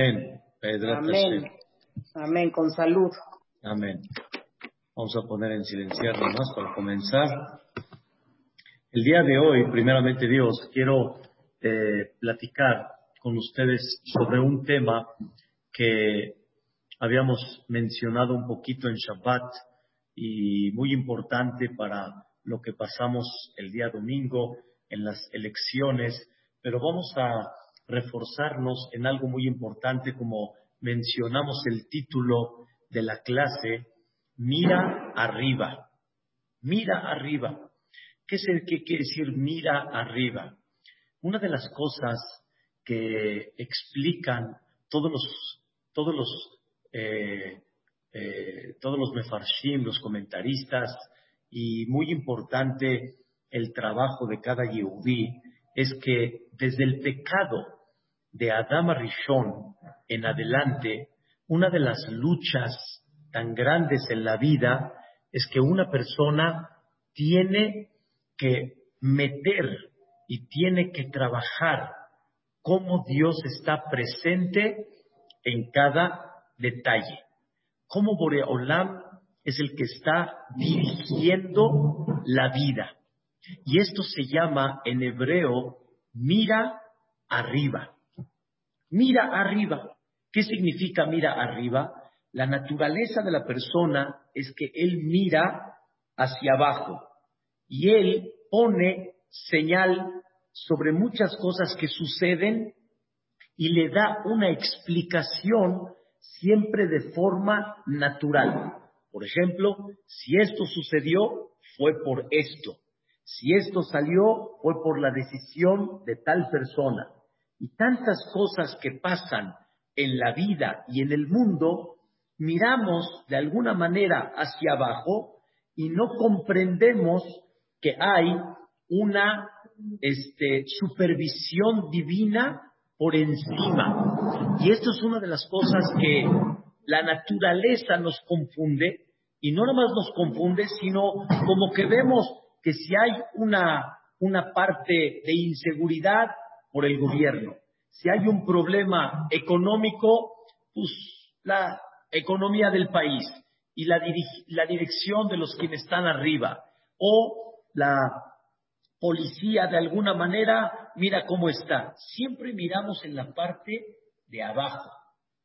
Amén. Amén. Amén. Con salud. Amén. Vamos a poner en silenciar nomás para comenzar. El día de hoy, primeramente Dios, quiero eh, platicar con ustedes sobre un tema que habíamos mencionado un poquito en Shabbat y muy importante para lo que pasamos el día domingo en las elecciones, pero vamos a reforzarnos en algo muy importante como mencionamos el título de la clase, mira arriba, mira arriba. ¿Qué, es qué quiere decir mira arriba? Una de las cosas que explican todos los, todos los, eh, eh, todos los mefarshim, los comentaristas, y muy importante el trabajo de cada yehudí, es que desde el pecado de Adama Rishon en adelante, una de las luchas tan grandes en la vida es que una persona tiene que meter y tiene que trabajar cómo Dios está presente en cada detalle. Cómo Boreolam es el que está dirigiendo la vida. Y esto se llama en hebreo mira arriba. Mira arriba. ¿Qué significa mira arriba? La naturaleza de la persona es que él mira hacia abajo y él pone señal sobre muchas cosas que suceden y le da una explicación siempre de forma natural. Por ejemplo, si esto sucedió, fue por esto. Si esto salió, fue por la decisión de tal persona y tantas cosas que pasan en la vida y en el mundo, miramos de alguna manera hacia abajo y no comprendemos que hay una este, supervisión divina por encima. Y esto es una de las cosas que la naturaleza nos confunde, y no nomás nos confunde, sino como que vemos que si hay una, una parte de inseguridad, por el gobierno. Si hay un problema económico, pues la economía del país y la, dirección de los quienes están arriba o la policía de alguna manera, mira cómo está. Siempre miramos en la parte de abajo.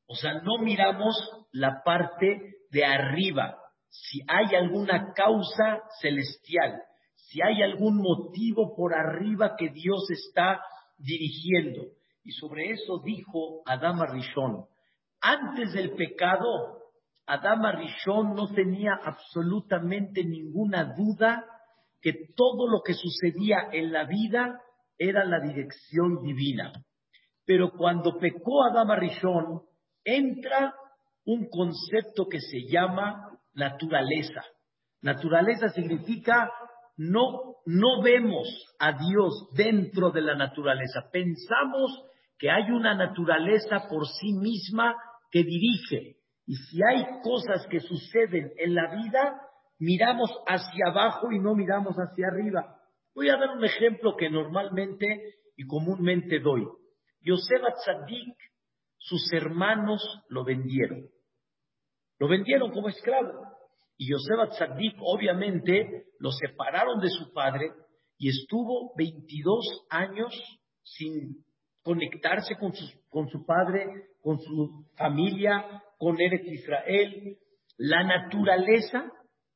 O sea, no miramos la parte de arriba. Si hay alguna causa celestial, si hay algún motivo por arriba que Dios está dirigiendo. Y sobre eso dijo Adama Rishon. Antes del pecado, Adama Rishon no tenía absolutamente ninguna duda que todo lo que sucedía en la vida era la dirección divina. Pero cuando pecó Adama Rishon, entra un concepto que se llama naturaleza. Naturaleza significa no, no vemos a Dios dentro de la naturaleza. Pensamos que hay una naturaleza por sí misma que dirige. Y si hay cosas que suceden en la vida, miramos hacia abajo y no miramos hacia arriba. Voy a dar un ejemplo que normalmente y comúnmente doy. Yosef Atzadik, sus hermanos lo vendieron. Lo vendieron como esclavo. Y Yosef Atzadik, obviamente, lo separaron de su padre y estuvo 22 años sin conectarse con su, con su padre, con su familia, con Eretz Israel. La naturaleza,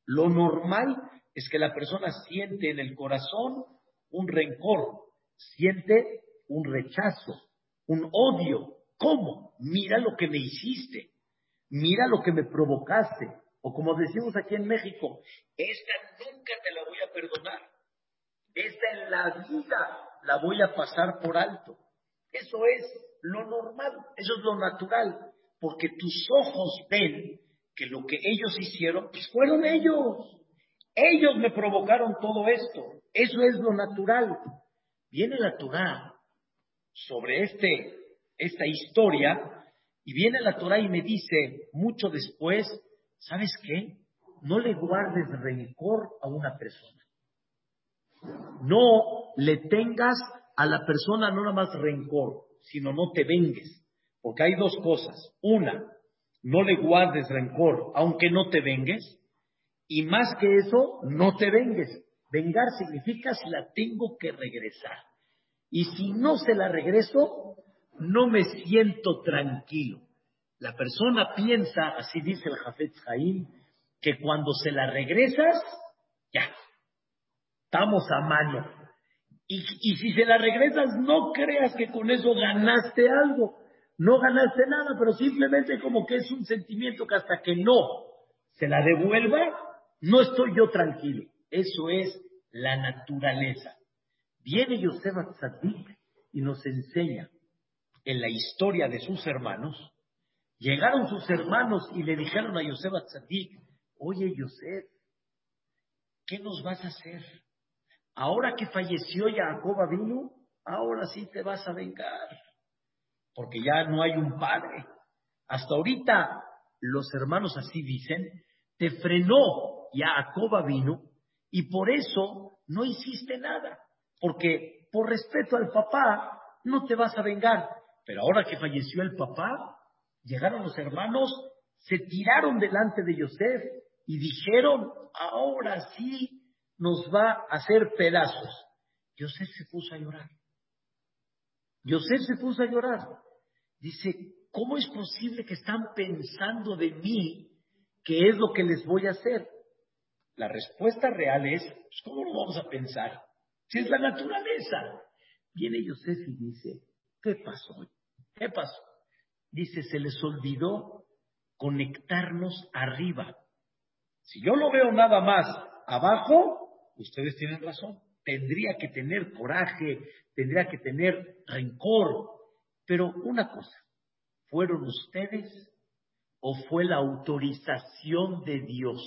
lo normal, es que la persona siente en el corazón un rencor, siente un rechazo, un odio. ¿Cómo? Mira lo que me hiciste, mira lo que me provocaste, o como decimos aquí en México, esta nunca te la voy a perdonar. Esta en la vida la voy a pasar por alto. Eso es lo normal, eso es lo natural, porque tus ojos ven que lo que ellos hicieron, pues fueron ellos. Ellos me provocaron todo esto. Eso es lo natural. Viene la Torah sobre este, esta historia y viene la Torah y me dice mucho después, ¿sabes qué? No le guardes rencor a una persona. No le tengas a la persona no nada más rencor, sino no te vengues. Porque hay dos cosas. Una, no le guardes rencor, aunque no te vengues. Y más que eso, no te vengues. Vengar significa si la tengo que regresar. Y si no se la regreso, no me siento tranquilo. La persona piensa, así dice el Jafet Jaim, que cuando se la regresas, ya, estamos a mano. Y, si se la regresas, no creas que con eso ganaste algo. No ganaste nada, pero simplemente como que es un sentimiento que hasta que no se la devuelva, no estoy yo tranquilo. Eso es la naturaleza. Viene Yosef Atzadik y nos enseña en la historia de sus hermanos. Llegaron sus hermanos y le dijeron a Yosef Atzadik, oye Yosef, ¿qué nos vas a hacer? Ahora que falleció Jacob vino, ahora sí te vas a vengar, porque ya no hay un padre. Hasta ahorita los hermanos así dicen, te frenó Jacob vino y por eso no hiciste nada, porque por respeto al papá no te vas a vengar. Pero ahora que falleció el papá, llegaron los hermanos, se tiraron delante de Yosef y dijeron, ahora sí nos va a hacer pedazos. Yosef se puso a llorar. Yosef se puso a llorar. Dice, ¿cómo es posible que están pensando de mí qué es lo que les voy a hacer? La respuesta real es, pues, ¿cómo lo vamos a pensar? Si es la naturaleza. Viene Yosef y dice, ¿qué pasó? ¿Qué pasó? Dice, se les olvidó conectarnos arriba. Si yo lo veo nada más abajo, ustedes tienen razón. Tendría que tener coraje, tendría que tener rencor. Pero una cosa, ¿fueron ustedes o fue la autorización de Dios?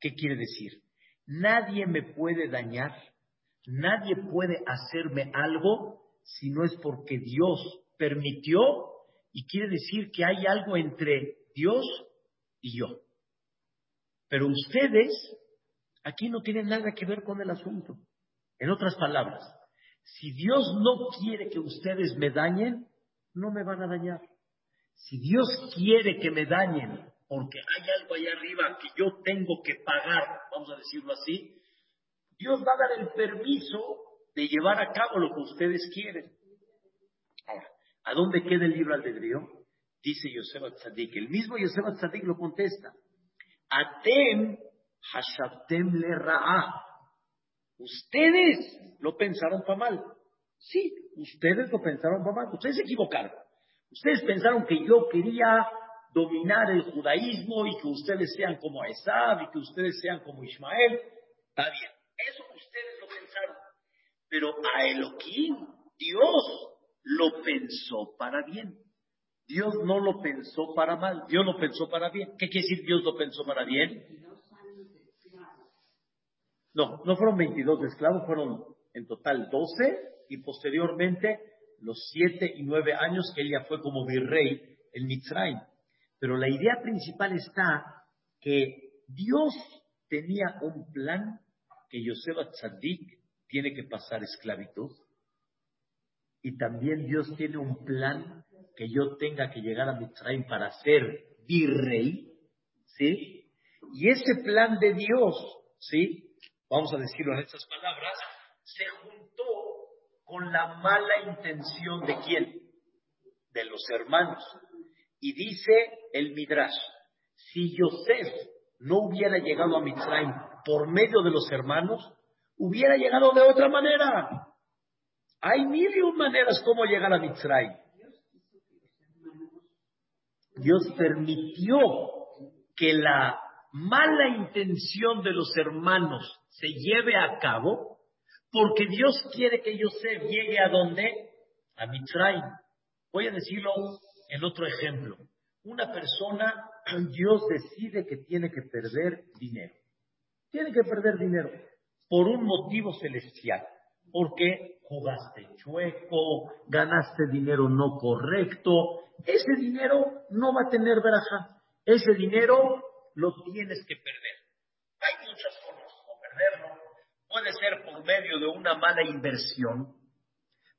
¿Qué quiere decir? Nadie me puede dañar, nadie puede hacerme algo si no es porque Dios permitió y quiere decir que hay algo entre Dios y yo. Pero ustedes aquí no tienen nada que ver con el asunto. En otras palabras, si Dios no quiere que ustedes me dañen, no me van a dañar. Si Dios quiere que me dañen porque hay algo allá arriba que yo tengo que pagar, vamos a decirlo así, Dios va a dar el permiso de llevar a cabo lo que ustedes quieren. Ahora, ¿a dónde queda el libro albedrío? Dice Yosef Tzadik. El mismo Yosef Tzadik lo contesta. Atem hashabtem le ra'a. Ustedes lo pensaron para mal. Sí, ustedes lo pensaron para mal. Ustedes se equivocaron. Ustedes pensaron que yo quería dominar el judaísmo y que ustedes sean como Esab y que ustedes sean como Ismael. Está bien. Eso ustedes lo pensaron. Pero a Elohim, Dios lo pensó para bien. Dios no lo pensó para mal, Dios lo pensó para bien. ¿Qué quiere decir Dios lo pensó para bien? No, no fueron 22 esclavos, fueron en total 12 y posteriormente los 7 y 9 años que ella fue como virrey en Mitzrayim. Pero la idea principal está que Dios tenía un plan que Yosef Tzadik tiene que pasar esclavitud y también Dios tiene un plan que yo tenga que llegar a Mitzrayim para ser virrey, ¿sí? Y ese plan de Dios, ¿sí? Vamos a decirlo en estas palabras, se juntó con la mala intención de quién? De los hermanos. Y dice el Midrash, si Yosef no hubiera llegado a Mitzrayim por medio de los hermanos, hubiera llegado de otra manera. Hay mil y maneras como llegar a Mitzrayim. Dios permitió que la mala intención de los hermanos se lleve a cabo porque Dios quiere que Yosef llegue a donde? A Mitzrayim. Voy a decirlo en otro ejemplo. Una persona, Dios decide que tiene que perder dinero. Tiene que perder dinero por un motivo celestial. Porque jugaste chueco, ganaste dinero no correcto, ese dinero no va a tener veraja. Ese dinero lo tienes que perder. Hay muchas formas de perderlo. Puede ser por medio de una mala inversión,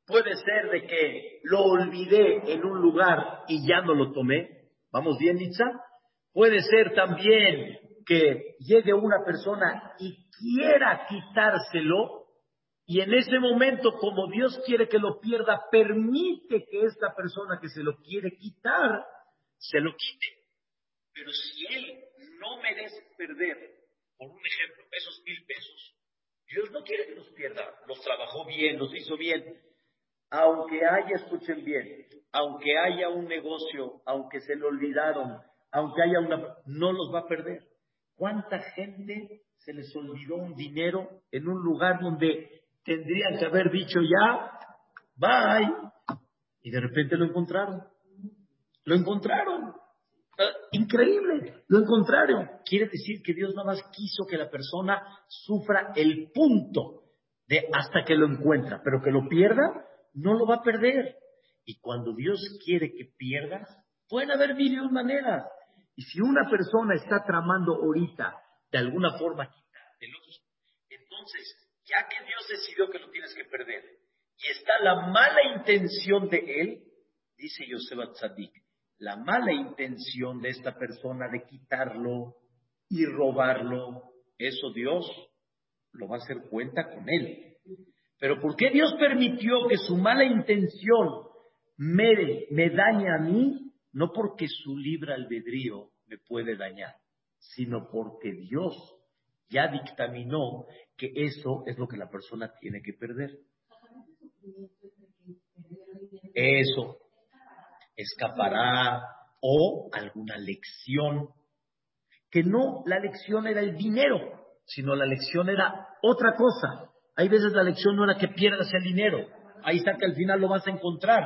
puede ser de que lo olvidé en un lugar y ya no lo tomé. ¿Vamos bien, Nitza? Puede ser también que llegue una persona y quiera quitárselo y en ese momento, como Dios quiere que lo pierda, permite que esta persona que se lo quiere quitar, se lo quite. Pero si él no merece perder, por un ejemplo, esos mil pesos, Dios no quiere que los pierda, los trabajó bien, los hizo bien. Aunque haya, escuchen bien, aunque haya un negocio, aunque se lo olvidaron, aunque haya una, no los va a perder. ¿Cuánta gente se les olvidó un dinero en un lugar donde tendrían que haber dicho ya, bye, y de repente lo encontraron? Lo encontraron. Increíble, lo encontraron. Quiere decir que Dios nada más quiso que la persona sufra el punto de hasta que lo encuentra, pero que lo pierda, no lo va a perder. Y cuando Dios quiere que pierdas, pueden haber mil maneras. Y si una persona está tramando ahorita de alguna forma otro, entonces, ya que Dios decidió que lo tienes que perder y está la mala intención de él, dice Yosef Tzadik, la mala intención de esta persona de quitarlo y robarlo, eso Dios lo va a hacer cuenta con él. Pero ¿por qué Dios permitió que su mala intención me, me dañe a mí? no porque su libre albedrío me puede dañar, sino porque Dios ya dictaminó que eso es lo que la persona tiene que perder. Eso escapará o alguna lección, que no la lección era el dinero, sino la lección era otra cosa. Hay veces la lección no era que pierdas el dinero, ahí está que al final lo vas a encontrar,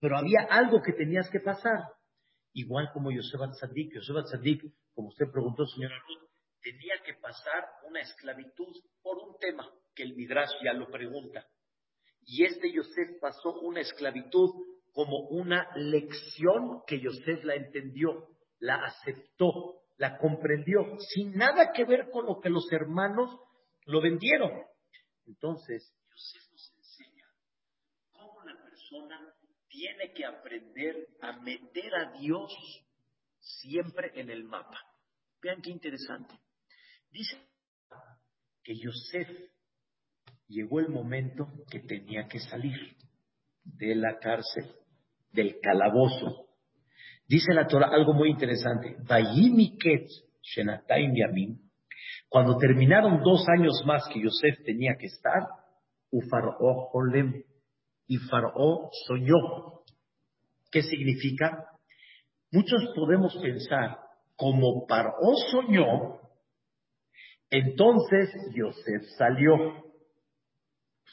pero había algo que tenías que pasar. Igual como Yosef Tzadik, Yosef Tzadik, como usted preguntó, señora Ruth, tenía que pasar una esclavitud por un tema que el Midrash ya lo pregunta. Y este Yosef pasó una esclavitud como una lección que Yosef la entendió, la aceptó, la comprendió, sin nada que ver con lo que los hermanos lo vendieron. Entonces, Yosef nos enseña cómo la persona tiene que aprender a meter a Dios siempre en el mapa. Vean qué interesante. Dice que Yosef llegó el momento que tenía que salir de la cárcel, del calabozo. Dice la Torah algo muy interesante. Cuando terminaron dos años más que Yosef tenía que estar, Ufaró Olem, y Faraón soñó. ¿Qué significa? Muchos podemos pensar, como Faraón soñó, entonces Yosef salió.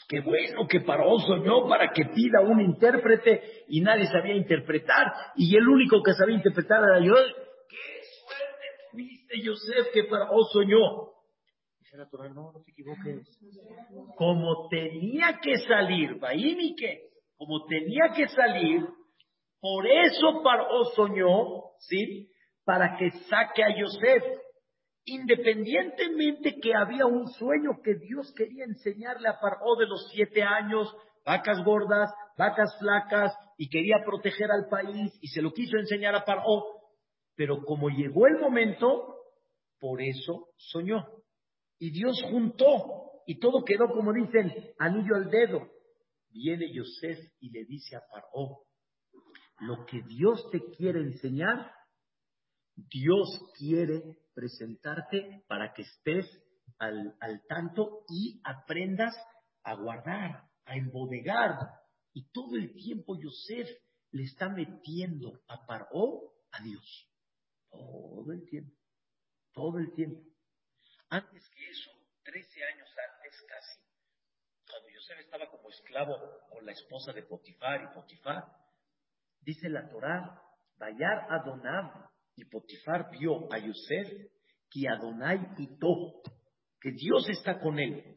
Qué bueno que Faraón soñó para que pida un intérprete y nadie sabía interpretar y el único que sabía interpretar era yo. ¡Qué suerte tuviste, Yosef, que Faraón soñó! no, no te equivoques. Como tenía que salir, que como tenía que salir, por eso Paró soñó, ¿sí? Para que saque a Yosef. Independientemente que había un sueño que Dios quería enseñarle a Paró de los siete años, vacas gordas, vacas flacas, y quería proteger al país, y se lo quiso enseñar a Paró. Pero como llegó el momento, por eso soñó. Y Dios juntó y todo quedó, como dicen, anillo al dedo. Viene Yosef y le dice a Paró, lo que Dios te quiere enseñar, Dios quiere presentarte para que estés al, al tanto y aprendas a guardar, a embodegar. Y todo el tiempo Yosef le está metiendo a Paró a Dios. Todo el tiempo. Todo el tiempo. Antes que eso, 13 años antes casi, cuando Yosef estaba como esclavo con la esposa de Potifar y Potifar, dice la Torá, Bayar Adonam y Potifar vio a Yosef que Adonai pitó, que Dios está con él.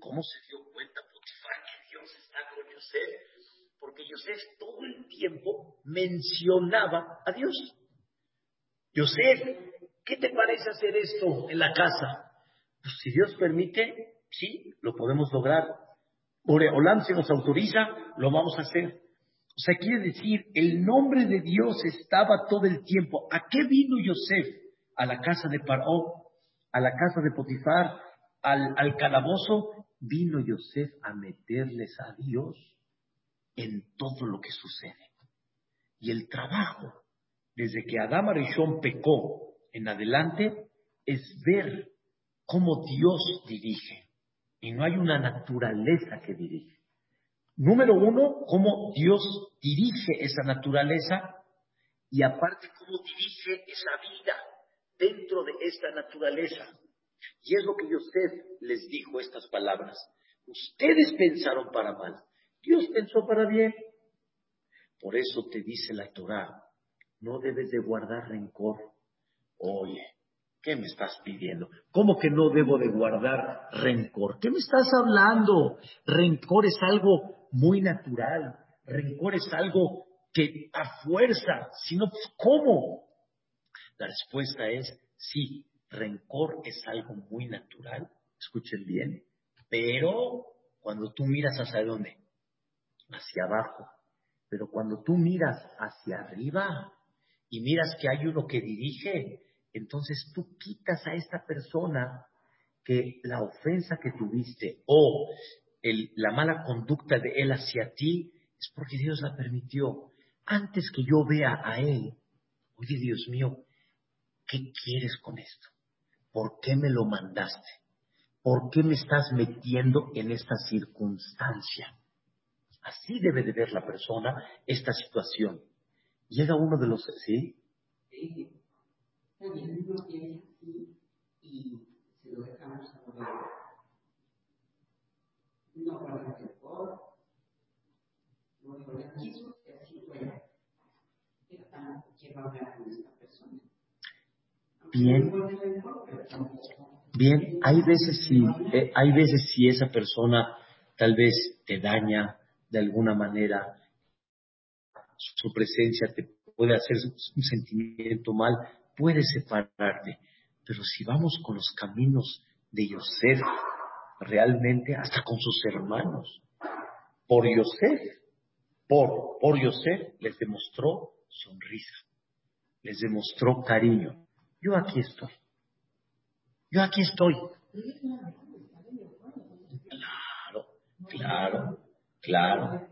¿Cómo se dio cuenta Potifar que Dios está con Yosef? Porque Yosef todo el tiempo mencionaba a Dios. Yosef, ¿qué te parece hacer esto en la casa? Pues si Dios permite, sí, lo podemos lograr. Olam se nos autoriza, lo vamos a hacer. O sea, quiere decir, el nombre de Dios estaba todo el tiempo. ¿A qué vino Yosef? A la casa de Paró, a la casa de Potifar, al, al calabozo. Vino Yosef a meterles a Dios en todo lo que sucede. Y el trabajo, desde que Adán Arishon pecó en adelante, es ver cómo Dios dirige. Y no hay una naturaleza que dirige. Número uno, cómo Dios dirige esa naturaleza y aparte cómo dirige esa vida dentro de esta naturaleza. Y es lo que Yosef les dijo estas palabras. Ustedes pensaron para mal, Dios pensó para bien. Por eso te dice la Torah, no debes de guardar rencor. Oye, ¿qué me estás pidiendo? ¿Cómo que no debo de guardar rencor? ¿Qué me estás hablando? Rencor es algo muy natural. Rencor es algo que a fuerza, si no, pues, ¿cómo? La respuesta es sí, rencor es algo muy natural, escuchen bien, pero cuando tú miras hacia dónde? Hacia abajo. Pero cuando tú miras hacia arriba y miras que hay uno que dirige, entonces tú quitas a esta persona que la ofensa que tuviste o la mala conducta de él hacia ti es porque Dios la permitió. Antes que yo vea a él, oye Dios mío, ¿qué quieres con esto? ¿Por qué me lo mandaste? ¿Por qué me estás metiendo en esta circunstancia? Así debe de ver la persona esta situación. Llega uno de los... ¿Sí? Sí. Y se lo dejamos a no el rencor, no que así. Pero tampoco quiero hablar con esta persona. Bien. Bien, hay veces si, eh, hay veces si esa persona tal vez te daña de alguna manera, su presencia te puede hacer un sentimiento mal, puede separarte. Pero si vamos con los caminos de Yosef, realmente hasta con sus hermanos. Por Yosef, por, por Yosef les demostró sonrisa, les demostró cariño. Yo aquí estoy. Yo aquí estoy. Claro, claro, claro,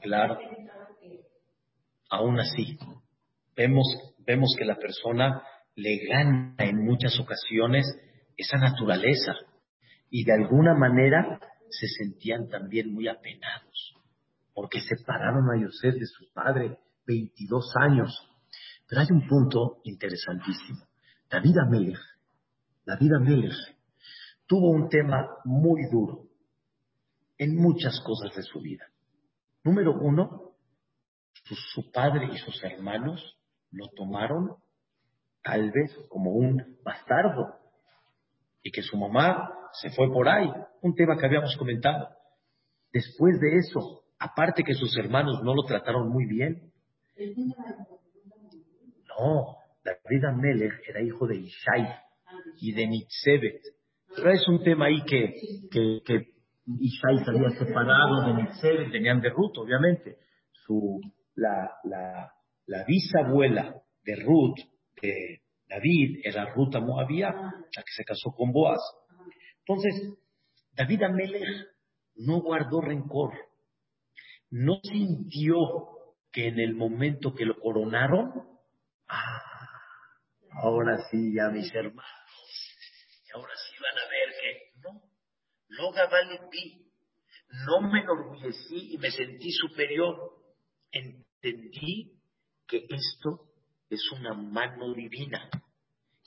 claro. Aún así, vemos, vemos que la persona le gana en muchas ocasiones esa naturaleza y de alguna manera se sentían también muy apenados, porque separaron a Yosef de su padre 22 años. Pero hay un punto interesantísimo. David Amelech, David Amelech, tuvo un tema muy duro en muchas cosas de su vida. Número uno, su padre y sus hermanos lo tomaron tal vez como un bastardo y que su mamá se fue por ahí, un tema que habíamos comentado. Después de eso, aparte que sus hermanos no lo trataron muy bien. No, David Amelech era hijo de Ishai y de Nitzebet. Pero es un tema ahí que, que, que Ishai se había separado de Nitzebet, tenían de Ruth, obviamente. Su, la, la, la bisabuela de Ruth, de David, era Ruth Moabía, la que se casó con Boaz. Entonces, David Amelech no guardó rencor, no sintió que en el momento que lo coronaron, ah, ahora sí, ya mis hermanos, ahora sí van a ver que no, no gabalipí, no me enorgullecí y me sentí superior, entendí que esto es una mano divina.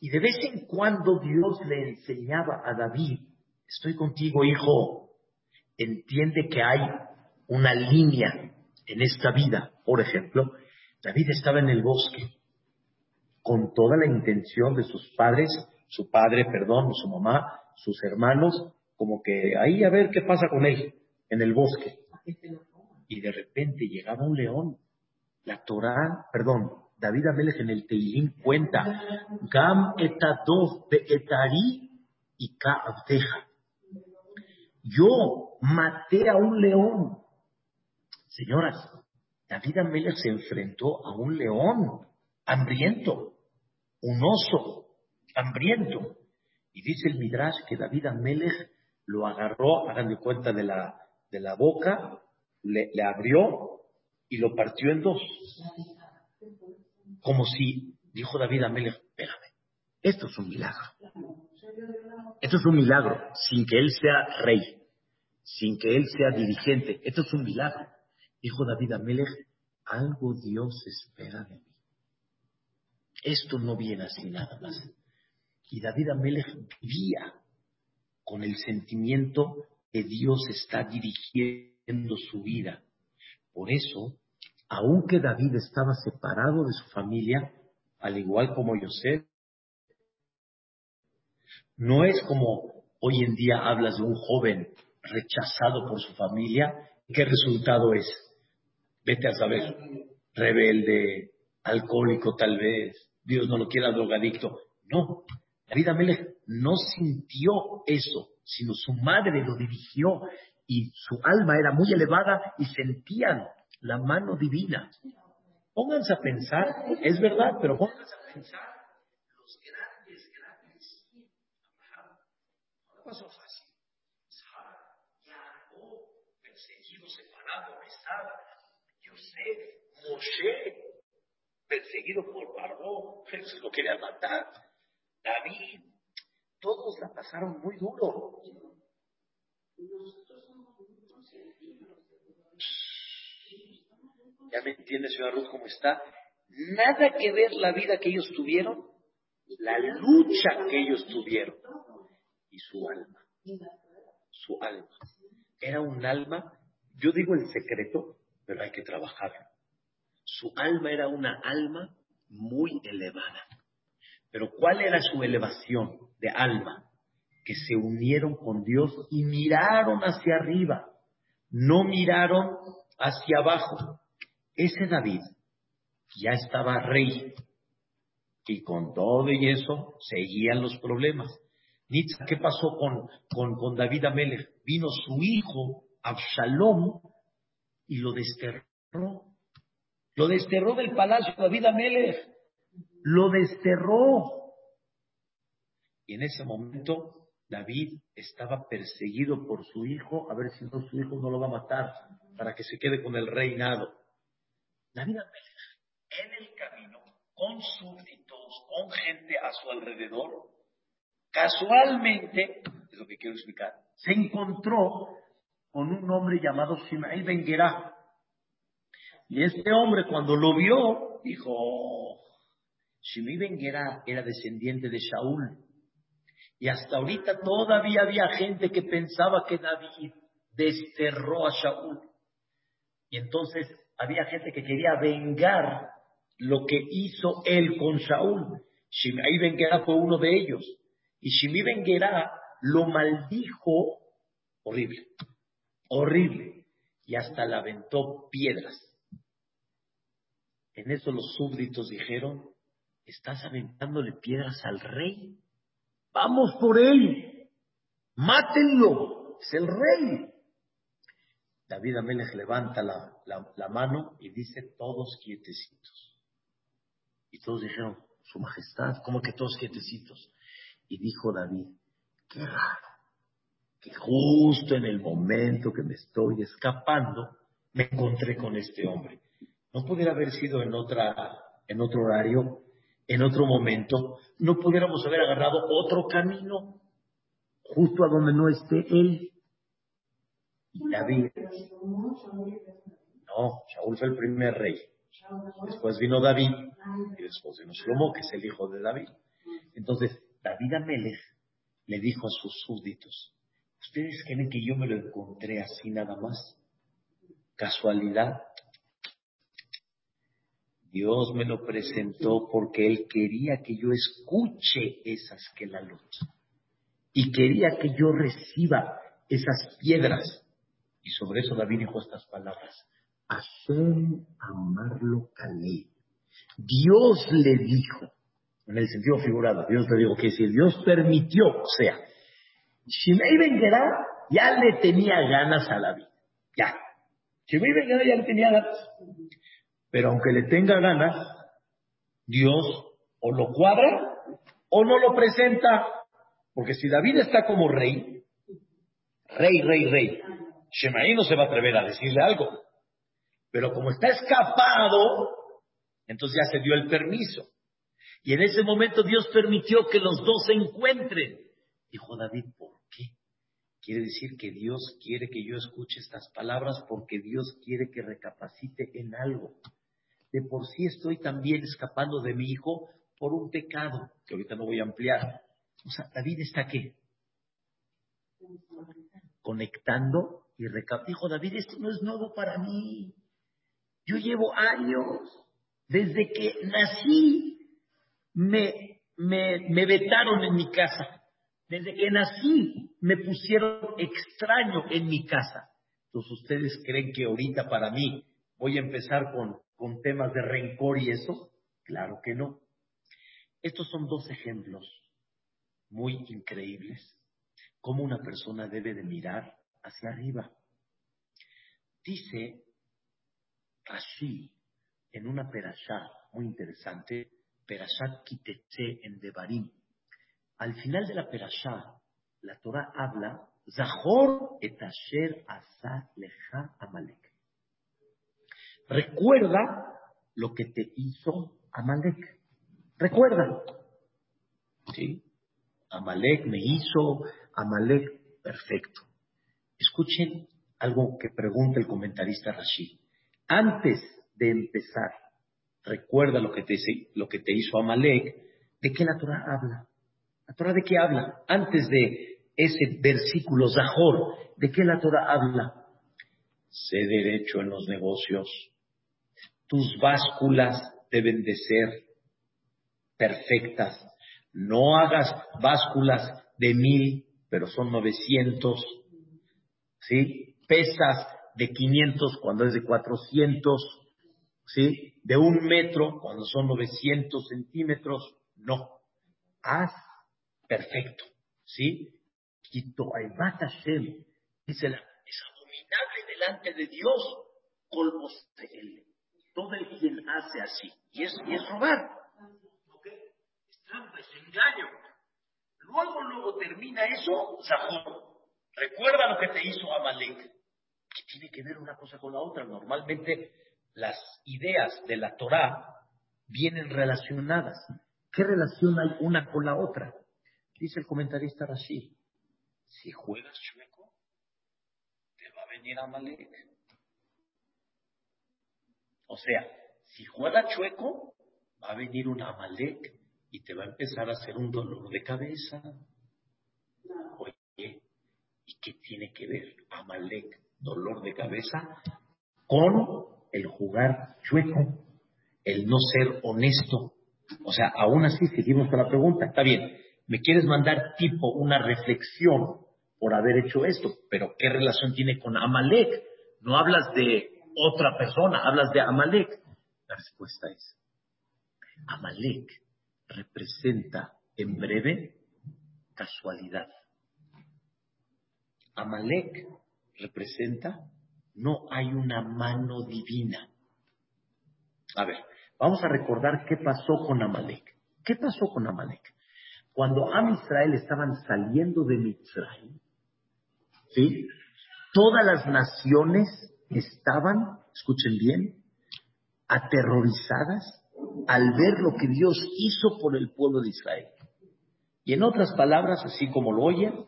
Y de vez en cuando Dios le enseñaba a David estoy contigo, hijo, entiende que hay una línea en esta vida. Por ejemplo, David estaba en el bosque con toda la intención de sus padres, su padre, perdón, su mamá, sus hermanos, como que ahí a ver qué pasa con él en el bosque. Y de repente llegaba un león. La Torá, perdón, David Amelech en el Teilim cuenta, Gam etadov etari y ka yo maté a un león. Señoras, David Amelech se enfrentó a un león hambriento, un oso hambriento. Y dice el Midrash que David Amelech lo agarró, hagan de cuenta de la, de la boca, le, le abrió y lo partió en dos. Como si, dijo David Amelech, espérame, esto es un milagro. Esto es un milagro, sin que él sea rey, sin que él sea dirigente. Esto es un milagro. Dijo David Amelech, algo Dios espera de mí. Esto no viene así nada más. Y David Amelech vivía con el sentimiento que Dios está dirigiendo su vida. Por eso, aunque David estaba separado de su familia, al igual como José, no es como hoy en día hablas de un joven rechazado por su familia, ¿qué resultado es? Vete a saber, rebelde, alcohólico tal vez, Dios no lo quiera drogadicto. No, David Amelech no sintió eso, sino su madre lo dirigió y su alma era muy elevada y sentían la mano divina. Pónganse a pensar, es verdad, pero pónganse a pensar los grandes, grandes fácil. Yaakov, perseguido, separado, besado. Yosef, Moshe, perseguido por Paró, se lo quería matar. David, todos la pasaron muy duro. ¿Ya me entiende, señora Ruth, cómo está? Nada que ver la vida que ellos tuvieron, la lucha que ellos tuvieron y su alma. Su alma. Era un alma, yo digo el secreto, pero hay que trabajarlo. Su alma era una alma muy elevada. Pero ¿cuál era su elevación de alma? Que se unieron con Dios y miraron hacia arriba, no miraron hacia abajo. Ese David ya estaba rey y con todo y eso seguían los problemas. Nitza, ¿qué pasó con, con, con David Amelech? Vino su hijo Absalom y lo desterró. Lo desterró del palacio David Amelech. Lo desterró. Y en ese momento David estaba perseguido por su hijo, a ver si no su hijo no lo va a matar para que se quede con el reinado. David Amelech, en el camino, con súbditos, con gente a su alrededor, casualmente, es lo que quiero explicar, se encontró con un hombre llamado Shimei Ben. Y este hombre cuando lo vio, dijo, Gerá era descendiente de Shaul. Y hasta ahorita todavía había gente que pensaba que David desterró a Shaul. Y entonces había gente que quería vengar lo que hizo él con Shaul. Shimei Ben fue uno de ellos. Y Shimei Ben lo maldijo horrible, horrible. Y hasta le aventó piedras. En eso los súbditos dijeron, ¿estás aventándole piedras al rey? Vamos por él, mátenlo, es el rey. David Amelech levanta la, la, mano y dice, todos quietecitos. Y todos dijeron, Su Majestad, ¿cómo que todos quietecitos? Y dijo David, qué raro, que justo en el momento que me estoy escapando, me encontré con este hombre. No pudiera haber sido en, otra, en otro horario, en otro momento, no pudiéramos haber agarrado otro camino justo a donde no esté él. Y David. No, Shaul fue el primer rey. Después vino David y después vino Shlomo, que es el hijo de David. Entonces, David Amelech le dijo a sus súbditos, ¿ustedes creen que yo me lo encontré así nada más? ¿Casualidad? Dios me lo presentó porque Él quería que yo escuche esas que la luz y quería que yo reciba esas piedras. Y sobre eso David dijo estas palabras. Hashem amarlo Caleb. Dios le dijo, en el sentido figurado, Dios le dijo que si Dios permitió, sea, Shimei Ben ya le tenía ganas a David. Ya. Shimei Ben ya le tenía ganas. Pero aunque le tenga ganas, Dios o lo cuadra o no lo presenta. Porque si David está como rey, rey, rey, rey, Shemaí no se va a atrever a decirle algo. Pero como está escapado, entonces ya se dio el permiso. Y en ese momento Dios permitió que los dos se encuentren. Dijo David, ¿por qué? Quiere decir que Dios quiere que yo escuche estas palabras porque Dios quiere que recapacite en algo. De por sí estoy también escapando de mi hijo por un pecado, que ahorita no voy a ampliar. O sea, David está qué? Conectando y recapitulando. Dijo David, esto no es nuevo para mí. Yo llevo años, desde que nací, me, me, me vetaron en mi casa. Desde que nací, me pusieron extraño en mi casa. Entonces, ¿ustedes creen que ahorita para mí voy a empezar con, con temas de rencor y eso? Claro que no. Estos son dos ejemplos muy increíbles. Cómo una persona debe de mirar hacia arriba. Dice Rashi en una perashá muy interesante, perashá Kitetse en Devarim. Al final de la perashá, la Torah habla, Zahor et asher asa leja Amalek. Recuerda lo que te hizo Amalek. Recuerda. ¿Sí? Amalek me hizo, Amalek, perfecto. Escuchen algo que pregunta el comentarista Rashid. Antes de empezar, recuerda lo que te, lo que te hizo Amalek, ¿de qué la Torah habla? ¿La Torah de qué habla? Antes de ese versículo Zahor, ¿de qué la Torah habla? Sé derecho en los negocios. Tus básculas deben de ser perfectas. No hagas básculas de mil, pero son 900, ¿sí? Pesas de 500 cuando es de 400, ¿sí? De un metro cuando son 900 centímetros, no. Haz perfecto, ¿sí? Quito Hashem, dice es abominable delante de Dios colmos de él. Todo el quien hace así, y es, y es robar trampa, es engaño. Luego, luego termina eso, Zahor. Recuerda lo que te hizo Amalek. ¿Qué tiene que ver una cosa con la otra? Normalmente las ideas de la Torah vienen relacionadas. ¿Qué relación hay una con la otra? Dice el comentarista Rashi, si juegas chueco, te va a venir Amalek. O sea, si juegas chueco, va a venir un Amalek y te va a empezar a hacer un dolor de cabeza. Oye, ¿y qué tiene que ver Amalek, dolor de cabeza, con el jugar chueco, el no ser honesto? O sea, aún así seguimos con la pregunta. Está bien, me quieres mandar tipo una reflexión por haber hecho esto, pero ¿qué relación tiene con Amalek? No hablas de otra persona, hablas de Amalek. La respuesta es, Amalek representa en breve casualidad. Amalek representa no hay una mano divina. A ver, vamos a recordar qué pasó con Amalek. ¿Qué pasó con Amalek? Cuando Am Israel estaban saliendo de Mitzrayim, ¿sí? Todas las naciones estaban, escuchen bien, aterrorizadas al ver lo que Dios hizo por el pueblo de Israel. Y en otras palabras, así como lo oyen,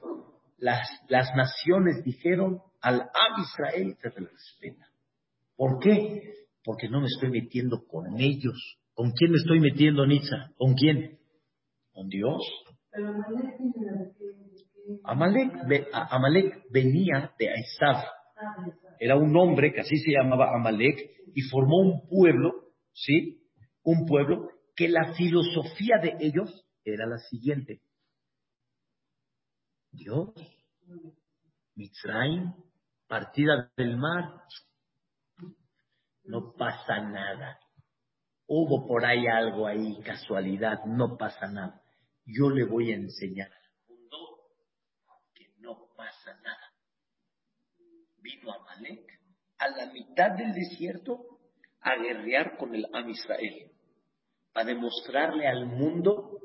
las, las naciones dijeron al Am Israel se respeta. ¿Por qué? Porque no me estoy metiendo con ellos. ¿Con quién me estoy metiendo, Nitza? ¿Con quién? ¿Con Dios? Amalek, Amalek venía de Aizab. Era un hombre que así se llamaba Amalek y formó un pueblo, ¿sí? un pueblo que la filosofía de ellos era la siguiente. Dios, Mitzrayim, partida del mar, no pasa nada. Hubo por ahí algo ahí, casualidad, no pasa nada. Yo le voy a enseñar al mundo que no pasa nada. vino Amalek a la mitad del desierto a guerrear con el Am Israel, para demostrarle al mundo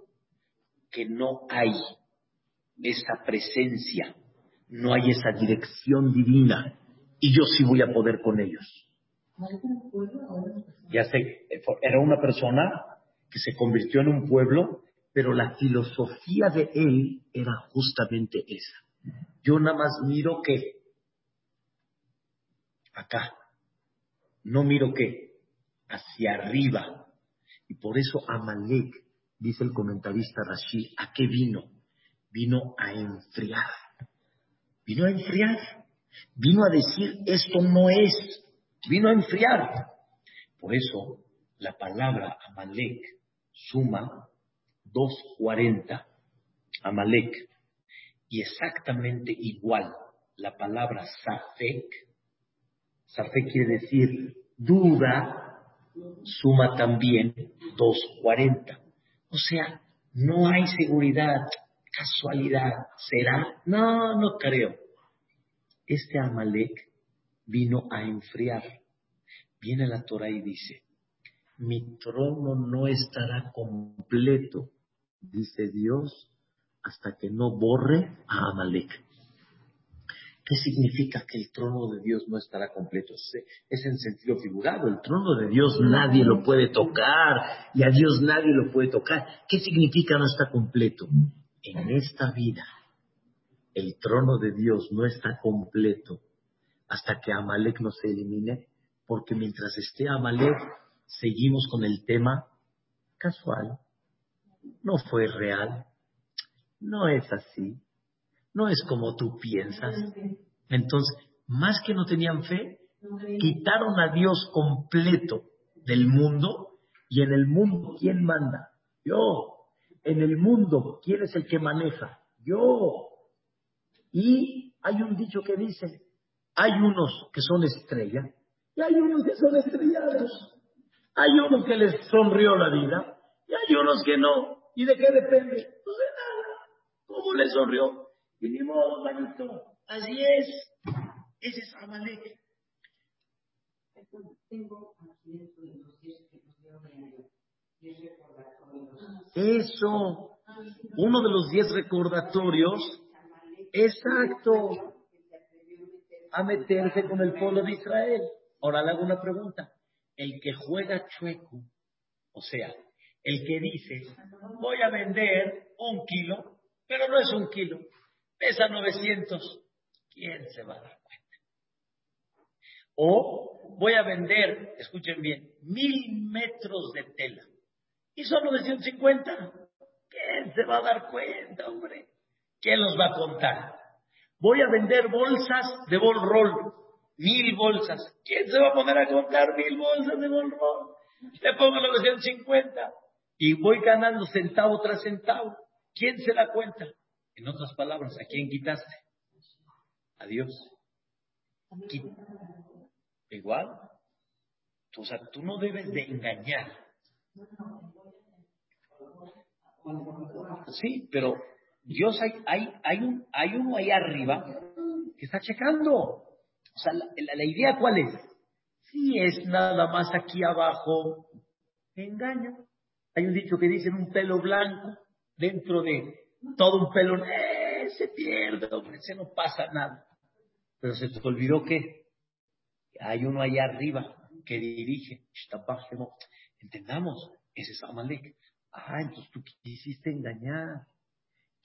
que no hay esa presencia, no hay esa dirección divina, y yo sí voy a poder con ellos. Ya sé, era una persona que se convirtió en un pueblo, pero la filosofía de él era justamente esa. Yo nada más miro que acá, no miro que hacia arriba. Y por eso Amalek, dice el comentarista Rashid, ¿a qué vino? Vino a enfriar. Vino a enfriar. Vino a decir, esto no es. Vino a enfriar. Por eso la palabra Amalek suma 240. Amalek. Y exactamente igual la palabra Safek. Safek quiere decir duda, suma también 240. O sea, no hay seguridad, casualidad, ¿será? No, no creo. Este Amalek vino a enfriar. Viene la Torah y dice, mi trono no estará completo, dice Dios, hasta que no borre a Amalek. ¿Qué significa que el trono de Dios no estará completo? Es en sentido figurado. El trono de Dios nadie lo puede tocar y a Dios nadie lo puede tocar. ¿Qué significa no está completo? En esta vida, el trono de Dios no está completo hasta que Amalek no se elimine, porque mientras esté Amalek, seguimos con el tema casual. No fue real. No es así. No es como tú piensas. Entonces, más que no tenían fe, quitaron a Dios completo del mundo y en el mundo, ¿quién manda? Yo. En el mundo, ¿quién es el que maneja? Yo. Y hay un dicho que dice, hay unos que son estrellas y hay unos que son estrellados. Hay unos que les sonrió la vida y hay unos que no. ¿Y de qué depende? Pues de nada. ¿Cómo les sonrió? Y ni modo, manito. Así es. Ese es Amalek. Eso. Uno de los diez recordatorios. Exacto. A meterse con el pueblo de Israel. Ahora le hago una pregunta. El que juega chueco, o sea, el que dice, voy a vender un kilo, pero no es un kilo, pesa 900, ¿quién se va a dar cuenta? O voy a vender, escuchen bien, mil metros de tela y son 950. ¿Quién se va a dar cuenta, hombre? ¿Quién los va a contar? Voy a vender bolsas de bol roll, mil bolsas. ¿Quién se va a poner a contar mil bolsas de bol roll? Le pongo 950 y voy ganando centavo tras centavo. ¿Quién se da cuenta? En otras palabras, ¿a quién quitaste? A Dios. Igual. O sea, tú no debes de engañar. Sí, pero Dios hay, hay, hay, un, hay uno ahí arriba que está checando. O sea, la, la idea cuál es? Si es nada más aquí abajo, engaña. Hay un dicho que dice un pelo blanco dentro de todo un pelo, eh, se pierde, hombre, se no pasa nada. Pero se te olvidó que hay uno allá arriba que dirige. Entendamos, ese es Amalek. Ah, entonces tú quisiste engañar.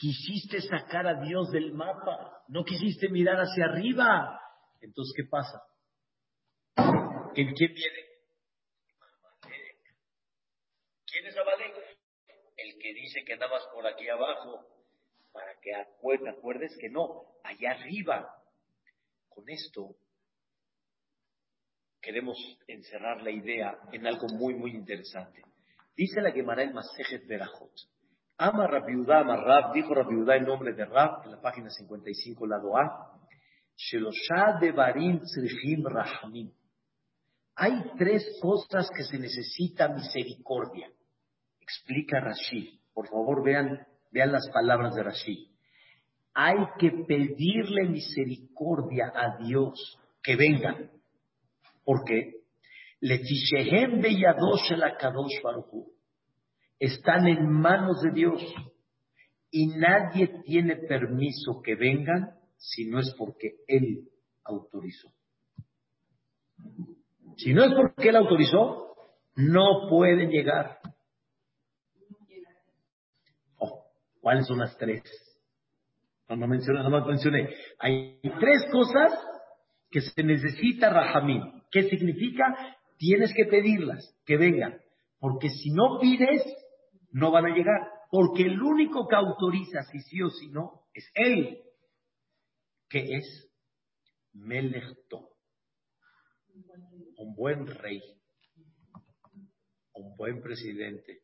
Quisiste sacar a Dios del mapa. No quisiste mirar hacia arriba. Entonces, ¿qué pasa? ¿Quién, quién viene? ¿Quién es Amalek? El que dice que más por aquí abajo para que acuerdes que no, allá arriba. Con esto queremos encerrar la idea en algo muy, muy interesante. Dice la Gemara el Masejet Berajot. Ama Rabiudá, ama Rab, dijo Rabiudá en nombre de Rab, en la página 55, lado A. De Barim Rahamim. Hay tres cosas que se necesita misericordia. Explica Rashid. Por favor, vean Vean las palabras de Rashid. Hay que pedirle misericordia a Dios que vengan. ¿Por qué? Letishehem beyadosh el Akadosh Baruchu. Están en manos de Dios. Y nadie tiene permiso que vengan si no es porque Él autorizó. Si no es porque Él autorizó, no pueden llegar. Oh, ¿Cuáles son las tres? No, no mencioné, no más mencioné. Hay tres cosas que se necesita Rahamim. ¿Qué significa? Tienes que pedirlas, que vengan. Porque si no pides, no van a llegar. Porque el único que autoriza si sí o si no es Él. que es? Melechto. Un buen rey. Un buen presidente.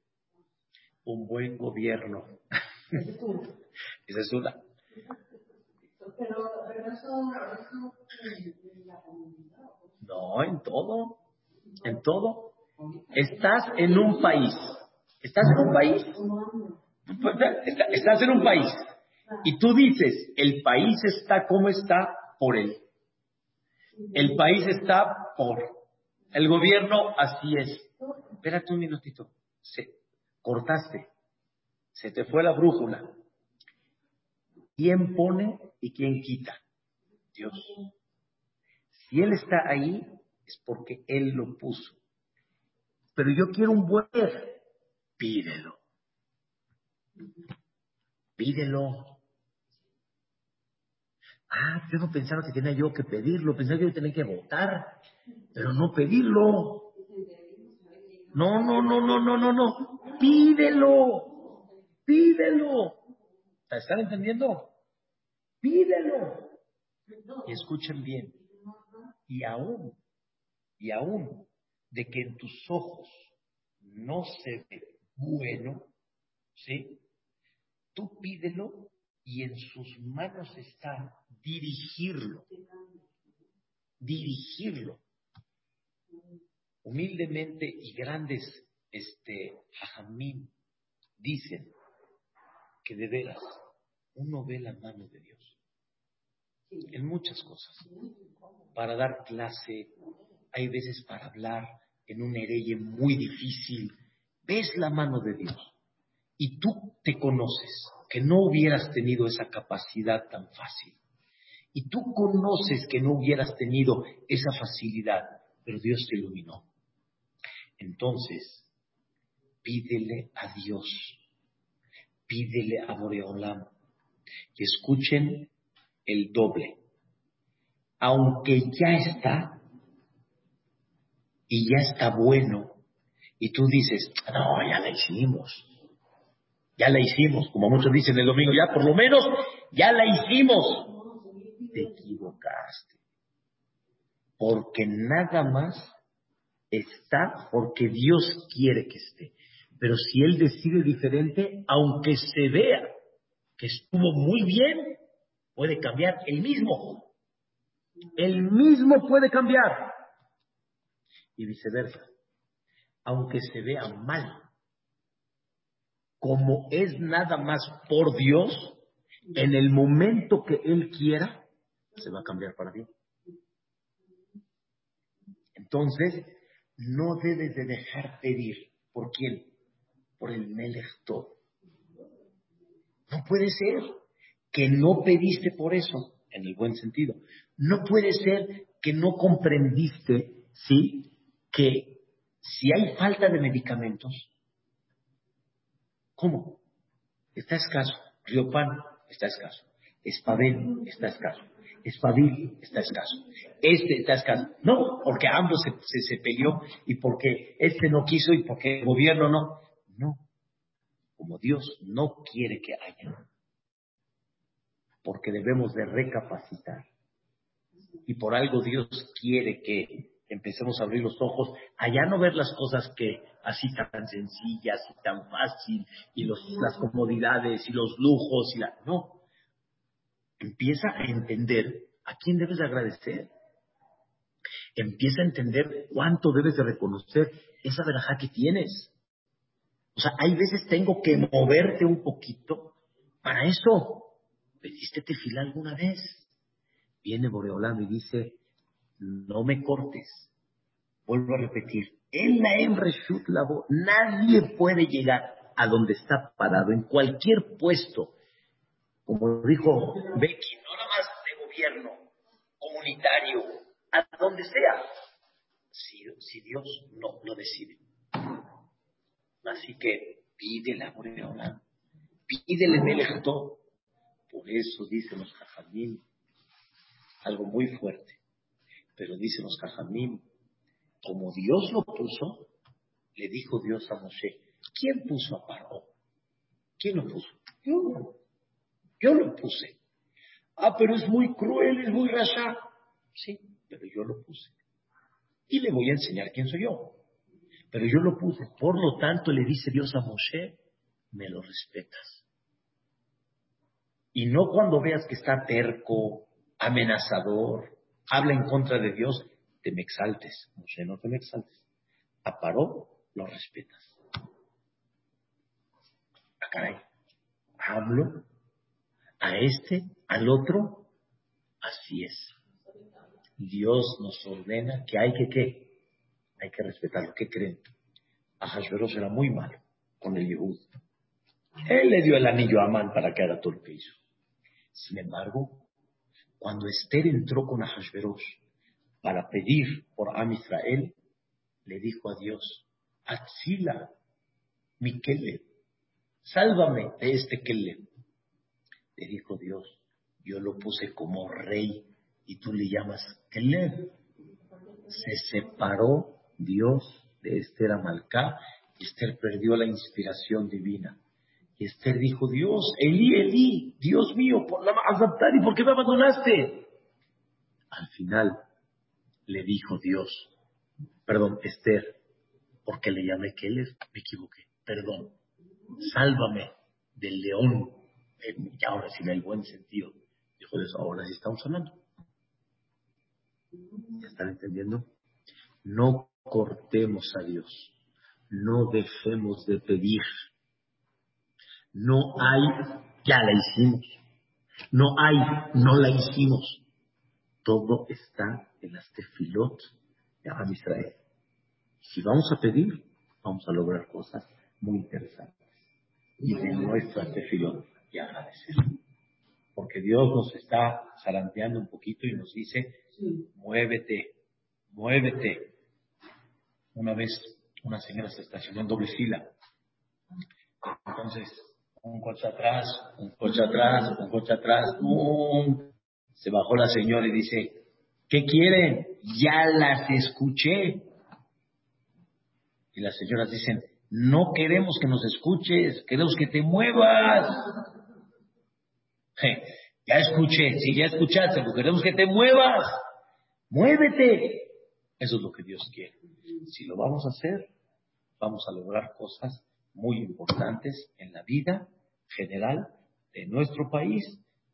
Un buen gobierno. Esa es una. No, en todo. En todo. Estás en un país. ¿Estás en un país? Estás en un país. Y tú dices, el país está como está por él. El país está por. El gobierno así es. Espérate un minutito. Se, cortaste. Se te fue la brújula. ¿Quién pone y quién quita? Dios. Si Él está ahí, es porque Él lo puso. Pero yo quiero un buen pídelo. Pídelo. Ah, yo no pensaba que tenía yo que pedirlo, pensaba que yo tenía que votar, pero no pedirlo. No, no, no, no, no, no, no. Pídelo. Pídelo. ¿Están entendiendo? Pídelo. Y escuchen bien. Y aún, y aún, de que en tus ojos no se ve bueno, ¿sí? Tú pídelo y en sus manos está dirigirlo. Dirigirlo. Humildemente y grandes este hajamim dicen que de veras uno ve la mano de Dios en muchas cosas. Para dar clase, hay veces para hablar en un hereye muy difícil, ves la mano de Dios y tú te conoces que no hubieras tenido esa capacidad tan fácil. Y tú conoces que no hubieras tenido esa facilidad, pero Dios te iluminó. Entonces, pídele a Dios, pídele a Boreolam, que escuchen el doble. Aunque ya está, y ya está bueno, y tú dices, no, ya la hicimos, ya la hicimos, como muchos dicen el domingo, ya por lo menos, ya la hicimos. Te equivocaste. Porque nada más está porque Dios quiere que esté. Pero si Él decide diferente, aunque se vea que estuvo muy bien, puede cambiar el mismo. El mismo puede cambiar. Y viceversa. Aunque se vea mal, como es nada más por Dios, en el momento que Él quiera, se va a cambiar para bien. Entonces, no debes de dejar pedir. ¿Por quién? Por el Melech No puede ser que no pediste por eso, en el buen sentido. No puede ser que no comprendiste, ¿sí? Que si hay falta de medicamentos, ¿cómo? Está escaso. Riopan está escaso. Espavel está escaso. Espavil está escaso. Este está escaso. No, porque ambos se, se peleó y porque este no quiso y porque el gobierno no. No. Como Dios no quiere que haya porque debemos de recapacitar. Y por algo Dios quiere que empecemos a abrir los ojos, allá no ver las cosas que así tan sencillas y tan fácil, y los, las comodidades y los lujos, y la, no. Empieza a entender a quién debes de agradecer. Empieza a entender cuánto debes de reconocer esa verajá que tienes. O sea, hay veces tengo que moverte un poquito para eso. ¿Pediste tefila alguna vez? Viene Boreolán y dice, no me cortes. Vuelvo a repetir, en la Emreshut nadie puede llegar a donde está parado, en cualquier puesto. Como dijo Becky, no nada más de gobierno, comunitario, a donde sea, si, Dios no lo decide. Así que pídele a Boreola, pídele todo. Por eso dicen los Jajamim, algo muy fuerte, pero dicen los Jajamim, como Dios lo puso, le dijo Dios a Moshe, ¿quién puso a Paró? ¿Quién lo puso? Yo. Yo lo puse. Ah, pero es muy cruel, es muy rasha. Sí, pero yo lo puse. Y le voy a enseñar quién soy yo. Pero yo lo puse. Por lo tanto, le dice Dios a Moshe, me lo respetas. Y no cuando veas que está terco, amenazador, habla en contra de Dios, te me exaltes. Moshe, no te me exaltes. A Paró lo respetas. Ah, caray. Hablo a este, al otro. Así es. Dios nos ordena que hay que qué? Hay que respetarlo. ¿Qué creen? A Hashverosh era muy malo con el Yehud. Él le dio el anillo a Amán para que haga todo lo que hizo. Sin embargo, cuando Esther entró con Ahashverosh para pedir por Am Israel, le dijo a Dios, Atzila, mi Keleb, sálvame de este Keleb. Le dijo Dios, yo lo puse como rey y tú le llamas Keleb. Se separó Dios de Esther Amalcá y Esther perdió la inspiración divina. Y Esther dijo, Dios, Elí, Elí, Dios mío, por la ¿y por qué me abandonaste? Al final le dijo Dios, perdón, Esther, porque le llamé Keleb, me equivoqué, perdón, sálvame del león, y ahora sí en el buen sentido. Dijo Dios, ahora sí estamos hablando. ¿Ya están entendiendo? No cortemos a Dios, no dejemos de pedir. No hay, ya la hicimos. No hay, no la hicimos. Todo está en las tefilot de Am Israel. Si vamos a pedir, vamos a lograr cosas muy interesantes. Y de nuestra tefilot y agradecer. Porque Dios nos está zaranteando un poquito y nos dice, muévete, muévete. Una vez una señora se estacionó en doble fila. Entonces, un coche atrás, un coche atrás, un coche atrás, ¡pum! Se bajó la señora y dice, ¿qué quieren? Ya las escuché. Y las señoras dicen, no queremos que nos escuches, queremos que te muevas. Ya escuché, si ya escuchaste, pero queremos que te muevas. Muévete. Eso es lo que Dios quiere. Si lo vamos a hacer, vamos a lograr cosas muy importantes en la vida general de nuestro país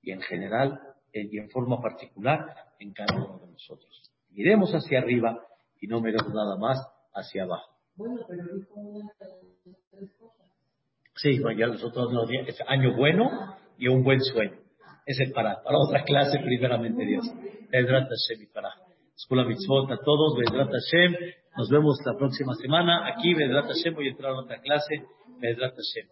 y en general y en forma particular en cada uno de nosotros. Miremos hacia arriba y no miremos nada más hacia abajo. Bueno, pero tres cosas. Sí, ya nosotros nos es año bueno y un buen sueño. Ese para, para otra clase, primeramente Dios. Vedrat Hashem y para Escuela Mitzvot a todos, Vedrat Hashem. Nos vemos la próxima semana. Aquí, Vedrat Hashem, voy a entrar a otra clase. Vedrat Hashem.